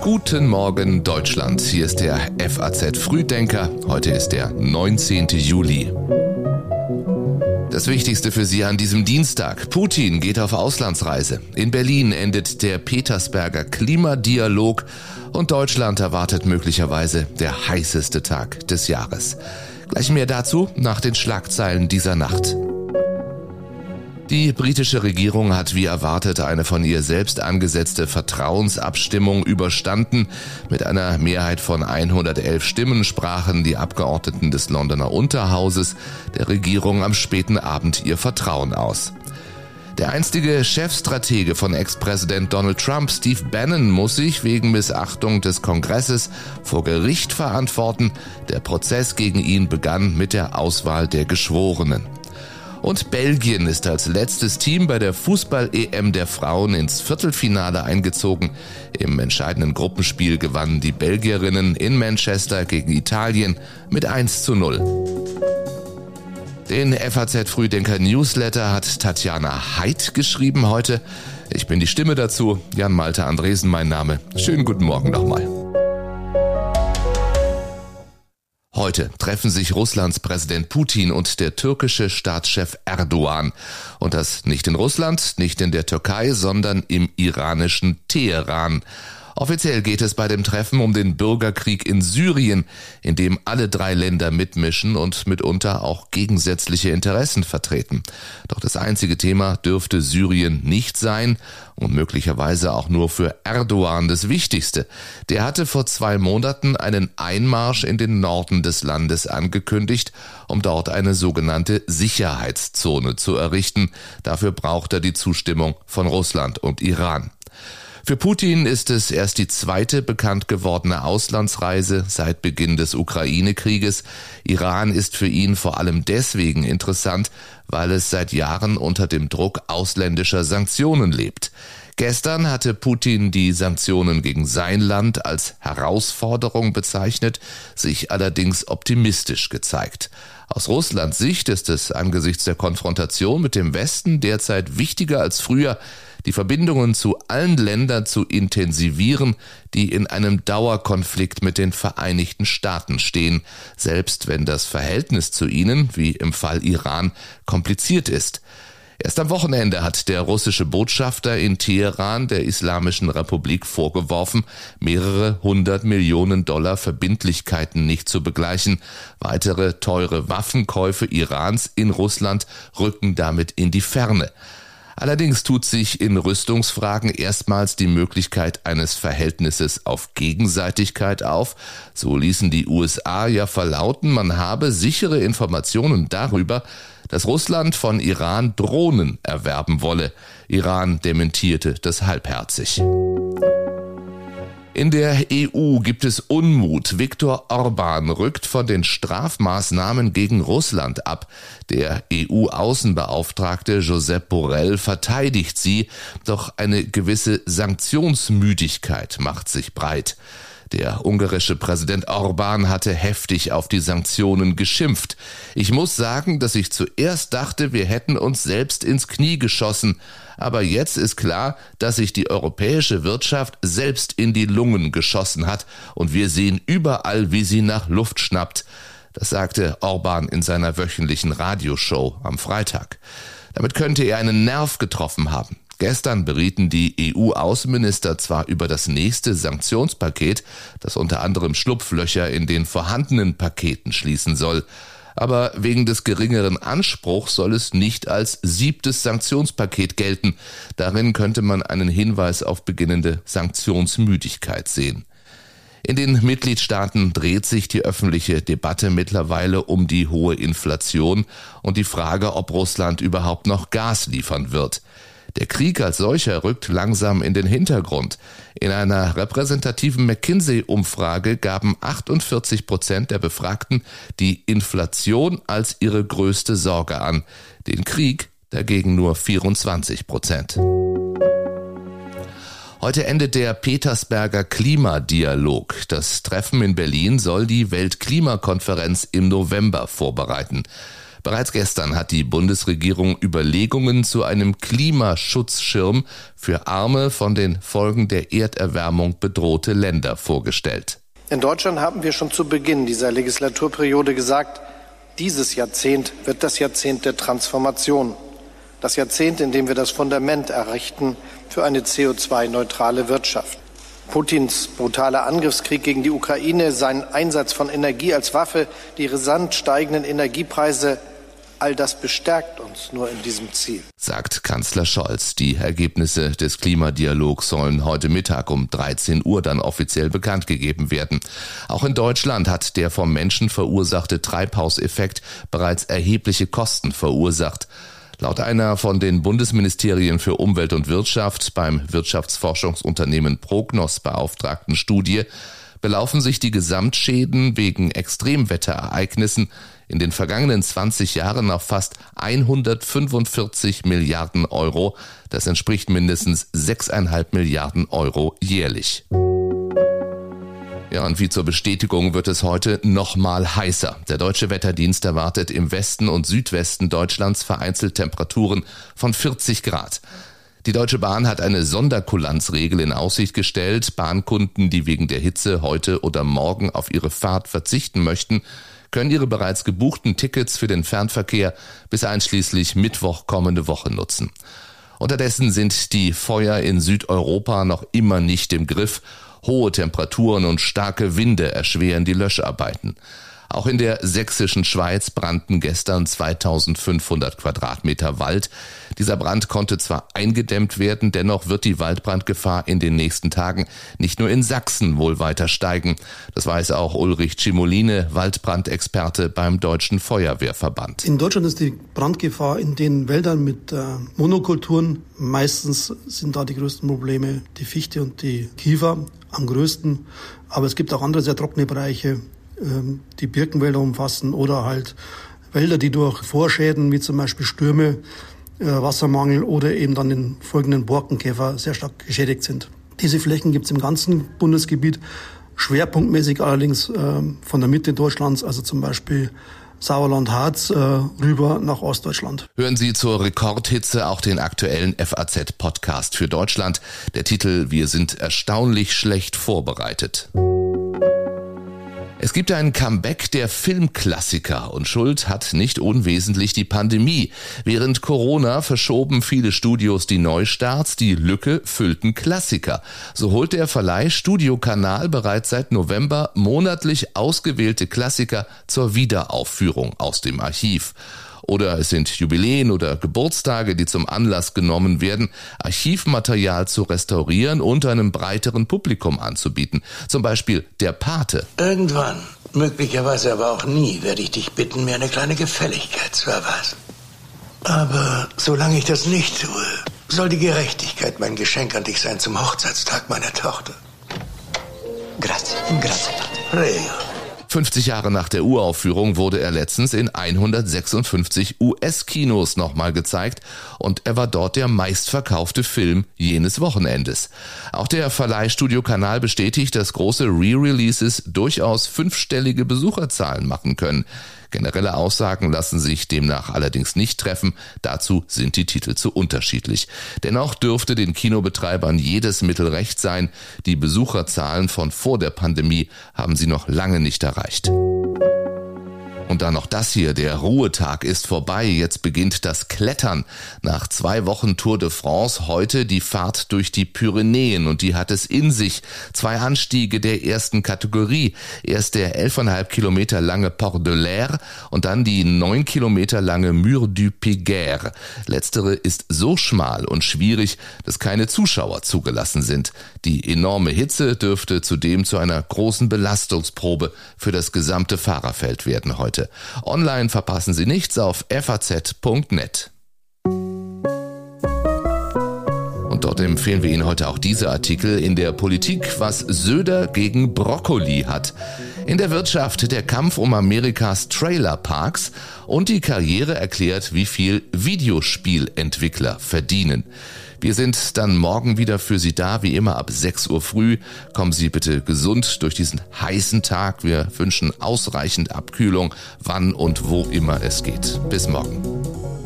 Guten Morgen Deutschland, hier ist der FAZ Frühdenker. Heute ist der 19. Juli. Das Wichtigste für Sie an diesem Dienstag. Putin geht auf Auslandsreise. In Berlin endet der Petersberger Klimadialog und Deutschland erwartet möglicherweise der heißeste Tag des Jahres. Gleich mehr dazu nach den Schlagzeilen dieser Nacht. Die britische Regierung hat wie erwartet eine von ihr selbst angesetzte Vertrauensabstimmung überstanden. Mit einer Mehrheit von 111 Stimmen sprachen die Abgeordneten des Londoner Unterhauses der Regierung am späten Abend ihr Vertrauen aus. Der einstige Chefstratege von Ex-Präsident Donald Trump, Steve Bannon, muss sich wegen Missachtung des Kongresses vor Gericht verantworten. Der Prozess gegen ihn begann mit der Auswahl der Geschworenen. Und Belgien ist als letztes Team bei der Fußball-EM der Frauen ins Viertelfinale eingezogen. Im entscheidenden Gruppenspiel gewannen die Belgierinnen in Manchester gegen Italien mit 1 zu 0. Den FAZ Frühdenker Newsletter hat Tatjana Heid geschrieben heute. Ich bin die Stimme dazu. Jan Malte Andresen mein Name. Schönen guten Morgen nochmal. Heute treffen sich Russlands Präsident Putin und der türkische Staatschef Erdogan. Und das nicht in Russland, nicht in der Türkei, sondern im iranischen Teheran. Offiziell geht es bei dem Treffen um den Bürgerkrieg in Syrien, in dem alle drei Länder mitmischen und mitunter auch gegensätzliche Interessen vertreten. Doch das einzige Thema dürfte Syrien nicht sein und möglicherweise auch nur für Erdogan das Wichtigste. Der hatte vor zwei Monaten einen Einmarsch in den Norden des Landes angekündigt, um dort eine sogenannte Sicherheitszone zu errichten. Dafür braucht er die Zustimmung von Russland und Iran. Für Putin ist es erst die zweite bekannt gewordene Auslandsreise seit Beginn des Ukraine-Krieges. Iran ist für ihn vor allem deswegen interessant, weil es seit Jahren unter dem Druck ausländischer Sanktionen lebt. Gestern hatte Putin die Sanktionen gegen sein Land als Herausforderung bezeichnet, sich allerdings optimistisch gezeigt. Aus Russlands Sicht ist es angesichts der Konfrontation mit dem Westen derzeit wichtiger als früher, die Verbindungen zu allen Ländern zu intensivieren, die in einem Dauerkonflikt mit den Vereinigten Staaten stehen, selbst wenn das Verhältnis zu ihnen, wie im Fall Iran, kompliziert ist. Erst am Wochenende hat der russische Botschafter in Teheran der Islamischen Republik vorgeworfen, mehrere hundert Millionen Dollar Verbindlichkeiten nicht zu begleichen. Weitere teure Waffenkäufe Irans in Russland rücken damit in die Ferne. Allerdings tut sich in Rüstungsfragen erstmals die Möglichkeit eines Verhältnisses auf Gegenseitigkeit auf. So ließen die USA ja verlauten, man habe sichere Informationen darüber, dass Russland von Iran Drohnen erwerben wolle. Iran dementierte das halbherzig. In der EU gibt es Unmut. Viktor Orban rückt von den Strafmaßnahmen gegen Russland ab. Der EU-Außenbeauftragte Josep Borrell verteidigt sie, doch eine gewisse Sanktionsmüdigkeit macht sich breit. Der ungarische Präsident Orban hatte heftig auf die Sanktionen geschimpft. Ich muss sagen, dass ich zuerst dachte, wir hätten uns selbst ins Knie geschossen. Aber jetzt ist klar, dass sich die europäische Wirtschaft selbst in die Lungen geschossen hat und wir sehen überall, wie sie nach Luft schnappt. Das sagte Orban in seiner wöchentlichen Radioshow am Freitag. Damit könnte er einen Nerv getroffen haben. Gestern berieten die EU-Außenminister zwar über das nächste Sanktionspaket, das unter anderem Schlupflöcher in den vorhandenen Paketen schließen soll, aber wegen des geringeren Anspruchs soll es nicht als siebtes Sanktionspaket gelten. Darin könnte man einen Hinweis auf beginnende Sanktionsmüdigkeit sehen. In den Mitgliedstaaten dreht sich die öffentliche Debatte mittlerweile um die hohe Inflation und die Frage, ob Russland überhaupt noch Gas liefern wird. Der Krieg als solcher rückt langsam in den Hintergrund. In einer repräsentativen McKinsey-Umfrage gaben 48 Prozent der Befragten die Inflation als ihre größte Sorge an, den Krieg dagegen nur 24 Prozent. Heute endet der Petersberger Klimadialog. Das Treffen in Berlin soll die Weltklimakonferenz im November vorbereiten. Bereits gestern hat die Bundesregierung Überlegungen zu einem Klimaschutzschirm für arme, von den Folgen der Erderwärmung bedrohte Länder vorgestellt. In Deutschland haben wir schon zu Beginn dieser Legislaturperiode gesagt, dieses Jahrzehnt wird das Jahrzehnt der Transformation, das Jahrzehnt, in dem wir das Fundament errichten für eine CO2-neutrale Wirtschaft. Putins brutaler Angriffskrieg gegen die Ukraine, sein Einsatz von Energie als Waffe, die rasant steigenden Energiepreise, all das bestärkt uns nur in diesem Ziel. Sagt Kanzler Scholz. Die Ergebnisse des Klimadialogs sollen heute Mittag um 13 Uhr dann offiziell bekannt gegeben werden. Auch in Deutschland hat der vom Menschen verursachte Treibhauseffekt bereits erhebliche Kosten verursacht. Laut einer von den Bundesministerien für Umwelt und Wirtschaft beim Wirtschaftsforschungsunternehmen Prognos beauftragten Studie belaufen sich die Gesamtschäden wegen Extremwetterereignissen in den vergangenen 20 Jahren auf fast 145 Milliarden Euro. Das entspricht mindestens 6,5 Milliarden Euro jährlich. Ja, und wie zur Bestätigung wird es heute nochmal heißer. Der deutsche Wetterdienst erwartet im Westen und Südwesten Deutschlands vereinzelt Temperaturen von 40 Grad. Die Deutsche Bahn hat eine Sonderkulanzregel in Aussicht gestellt. Bahnkunden, die wegen der Hitze heute oder morgen auf ihre Fahrt verzichten möchten, können ihre bereits gebuchten Tickets für den Fernverkehr bis einschließlich Mittwoch kommende Woche nutzen. Unterdessen sind die Feuer in Südeuropa noch immer nicht im Griff Hohe Temperaturen und starke Winde erschweren die Löscharbeiten. Auch in der sächsischen Schweiz brannten gestern 2500 Quadratmeter Wald. Dieser Brand konnte zwar eingedämmt werden, dennoch wird die Waldbrandgefahr in den nächsten Tagen nicht nur in Sachsen wohl weiter steigen. Das weiß auch Ulrich Cimoline, Waldbrandexperte beim Deutschen Feuerwehrverband. In Deutschland ist die Brandgefahr in den Wäldern mit äh, Monokulturen meistens sind da die größten Probleme die Fichte und die Kiefer am größten. Aber es gibt auch andere sehr trockene Bereiche, die Birkenwälder umfassen oder halt Wälder, die durch Vorschäden wie zum Beispiel Stürme, äh, Wassermangel oder eben dann den folgenden Borkenkäfer sehr stark geschädigt sind. Diese Flächen gibt es im ganzen Bundesgebiet, schwerpunktmäßig allerdings ähm, von der Mitte Deutschlands, also zum Beispiel Sauerland-Harz äh, rüber nach Ostdeutschland. Hören Sie zur Rekordhitze auch den aktuellen FAZ-Podcast für Deutschland. Der Titel Wir sind erstaunlich schlecht vorbereitet. Es gibt ein Comeback der Filmklassiker und Schuld hat nicht unwesentlich die Pandemie. Während Corona verschoben viele Studios die Neustarts, die Lücke füllten Klassiker. So holt der Verleih Studiokanal bereits seit November monatlich ausgewählte Klassiker zur Wiederaufführung aus dem Archiv oder es sind Jubiläen oder Geburtstage, die zum Anlass genommen werden, Archivmaterial zu restaurieren und einem breiteren Publikum anzubieten. Zum Beispiel der Pate. Irgendwann, möglicherweise aber auch nie, werde ich dich bitten, mir eine kleine Gefälligkeit zu erweisen. Aber solange ich das nicht tue, soll die Gerechtigkeit mein Geschenk an dich sein zum Hochzeitstag meiner Tochter. Grazie, grazie. Prego. 50 Jahre nach der Uraufführung wurde er letztens in 156 US-Kinos nochmal gezeigt und er war dort der meistverkaufte Film jenes Wochenendes. Auch der Verleihstudio Kanal bestätigt, dass große Re-Releases durchaus fünfstellige Besucherzahlen machen können. Generelle Aussagen lassen sich demnach allerdings nicht treffen, dazu sind die Titel zu unterschiedlich. Dennoch dürfte den Kinobetreibern jedes Mittel recht sein, die Besucherzahlen von vor der Pandemie haben sie noch lange nicht erreicht. Und dann noch das hier, der Ruhetag ist vorbei, jetzt beginnt das Klettern. Nach zwei Wochen Tour de France heute die Fahrt durch die Pyrenäen und die hat es in sich. Zwei Anstiege der ersten Kategorie. Erst der 11,5 Kilometer lange Port de l'Air und dann die 9 Kilometer lange Mur du Piguer. Letztere ist so schmal und schwierig, dass keine Zuschauer zugelassen sind. Die enorme Hitze dürfte zudem zu einer großen Belastungsprobe für das gesamte Fahrerfeld werden heute heute. Online verpassen Sie nichts auf faz.net. Und dort empfehlen wir Ihnen heute auch diese Artikel in der Politik, was Söder gegen Brokkoli hat. In der Wirtschaft der Kampf um Amerikas Trailerparks und die Karriere erklärt, wie viel Videospielentwickler verdienen. Wir sind dann morgen wieder für Sie da, wie immer ab 6 Uhr früh. Kommen Sie bitte gesund durch diesen heißen Tag. Wir wünschen ausreichend Abkühlung, wann und wo immer es geht. Bis morgen.